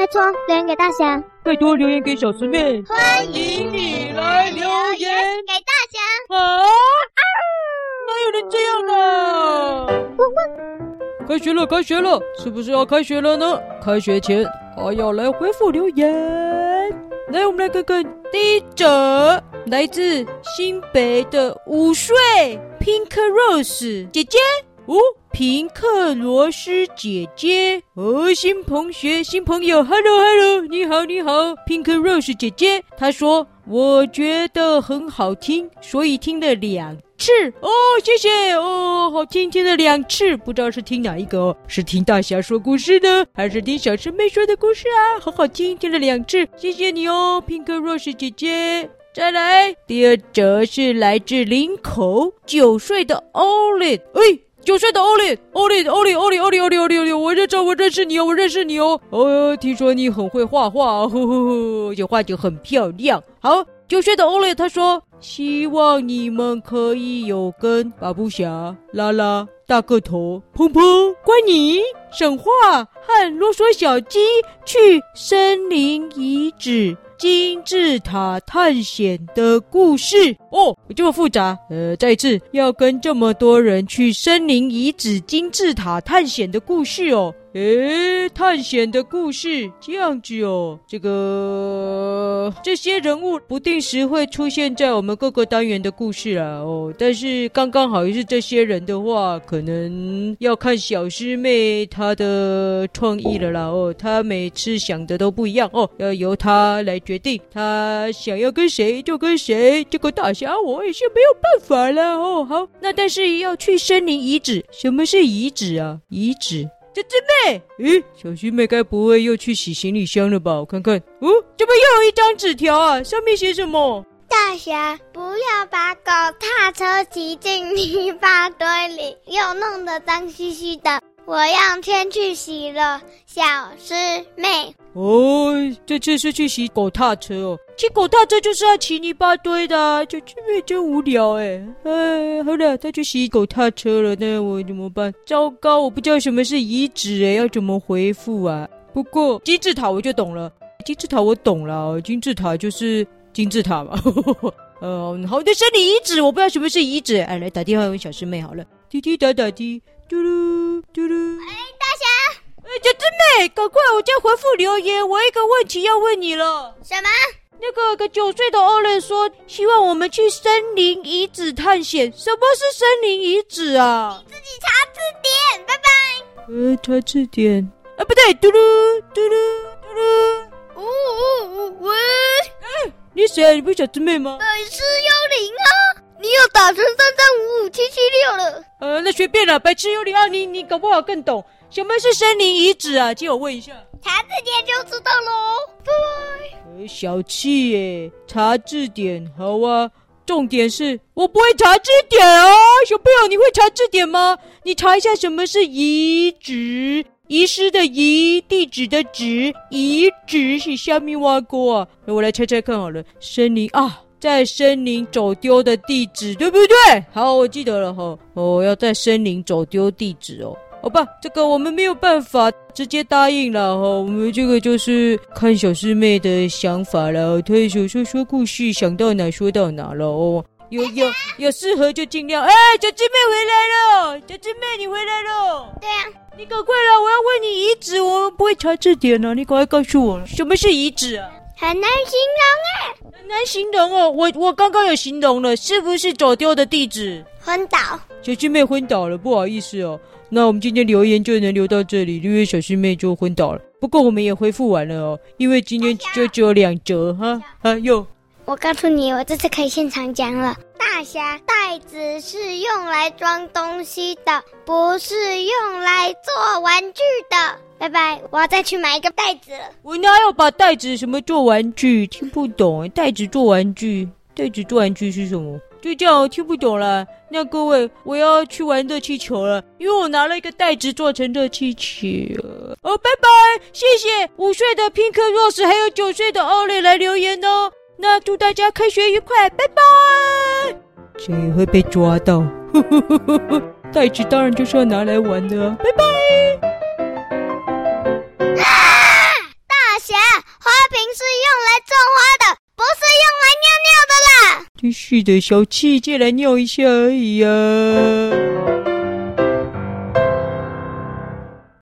拜托留言给大侠，拜托留言给小师妹，欢迎你来留言给大侠。啊！哪有人这样呢？开学了，开学了，是不是要开学了呢？开学前还要来回复留言。来，我们来看看第一则，来自新北的午睡 Pink Rose 姐姐。哦，平克罗斯姐姐，哦，新同学、新朋友，Hello Hello，你好你好，Pink Rose 姐姐，她说我觉得很好听，所以听了两次。哦，谢谢哦，好听，听了两次，不知道是听哪一个哦，是听大侠说故事呢，还是听小师妹说的故事啊？好好听，听了两次，谢谢你哦，Pink Rose 姐姐。再来，第二则是来自林口九岁的 Olive，哎。九岁的欧丽，欧丽，欧丽，欧丽，欧丽，欧丽，欧丽，欧丽，我认识，我认识你哦，我认识你哦。哦，听说你很会画画，呵呵呵，而且画得很漂亮。好，九岁的奥利他说，希望你们可以有跟巴布侠、拉拉、大个头、砰砰、关尼、神话和啰嗦小鸡去森林遗址。金字塔探险的故事哦，这么复杂。呃，再一次要跟这么多人去森林遗址金字塔探险的故事哦。诶，探险的故事这样子哦，这个这些人物不定时会出现在我们各个单元的故事啊哦，但是刚刚好又是这些人的话，可能要看小师妹她的创意了啦哦，她每次想的都不一样哦，要由她来决定，她想要跟谁就跟谁，这个大侠我也是没有办法了哦。好，那但是要去森林遗址，什么是遗址啊？遗址。小师妹，咦，小师妹该不会又去洗行李箱了吧？我看看，哦，这边又有一张纸条啊，上面写什么？大侠，不要把狗踏车骑进泥巴堆里，又弄得脏兮兮的。我要先去洗了，小师妹。哦，这次是去洗狗踏车哦。骑狗踏车就是要骑泥巴堆的，啊，小师妹真无聊哎。哎，好了，他去洗狗踏车了，那我怎么办？糟糕，我不知道什么是遗址哎，要怎么回复啊？不过金字塔我就懂了，金字塔我懂了，金字塔就是金字塔嘛。嗯，好的，生理遗址我不知道什么是遗址，哎，来打电话问小师妹好了，滴滴答答滴。嘟噜嘟噜！哎，大侠！哎，小师妹，赶快，我在回复留言。我一个问题要问你了。什么？那个个九岁的欧雷说，希望我们去森林遗址探险。什么是森林遗址啊？你自己查字典。拜拜。呃，查字典。啊，不对，嘟噜嘟噜嘟噜。呜呜呜喂！哎，你谁？你不是小师妹吗？本是幽灵啊！你又打成三三五五七七六了。呃，那随便了，白痴有礼啊！你你搞不好更懂什么是森林遗址啊？借我问一下，查字典就知道喽。对，呃，小气耶，查字典好啊。重点是我不会查字典啊，小朋友，你会查字典吗？你查一下什么是遗址，遗失的遗，地址的址，遗址是虾米挖沟啊？那我来猜猜看好了，森林啊。在森林走丢的地址，对不对？好，我记得了哈。哦，要在森林走丢地址哦。好吧，这个我们没有办法直接答应了哈。我们这个就是看小师妹的想法了。她说说说故事，想到哪说到哪了哦。有有有适合就尽量。哎，小师妹回来了，小师妹你回来了。对呀、啊，你赶快了，我要问你遗址，我不会查字典呢、啊，你赶快告诉我，什么是遗址啊？很难形容啊，很难形容哦。我我刚刚有形容了，是不是走丢的地址？昏倒，小师妹昏倒了，不好意思哦。那我们今天留言就能留到这里，因为小师妹就昏倒了。不过我们也恢复完了哦，因为今天就只有两折哈。啊哟，我告诉你，我这次可以现场讲了。大侠，袋子是用来装东西的，不是用来做玩具的。拜拜，我要再去买一个袋子了。我哪有把袋子什么做玩具？听不懂，袋子做玩具，袋子做玩具是什么？就这样，听不懂了。那各位，我要去玩热气球了，因为我拿了一个袋子做成热气球。哦，拜拜，谢谢五岁的 Pink Rose 还有九岁的 Ollie 来留言哦。那祝大家开学愉快，拜拜。谁也会被抓到。袋子当然就是要拿来玩的、啊。拜拜。啊！大侠，花瓶是用来种花的，不是用来尿尿的啦。真是的，小气，借来尿一下而已呀、啊。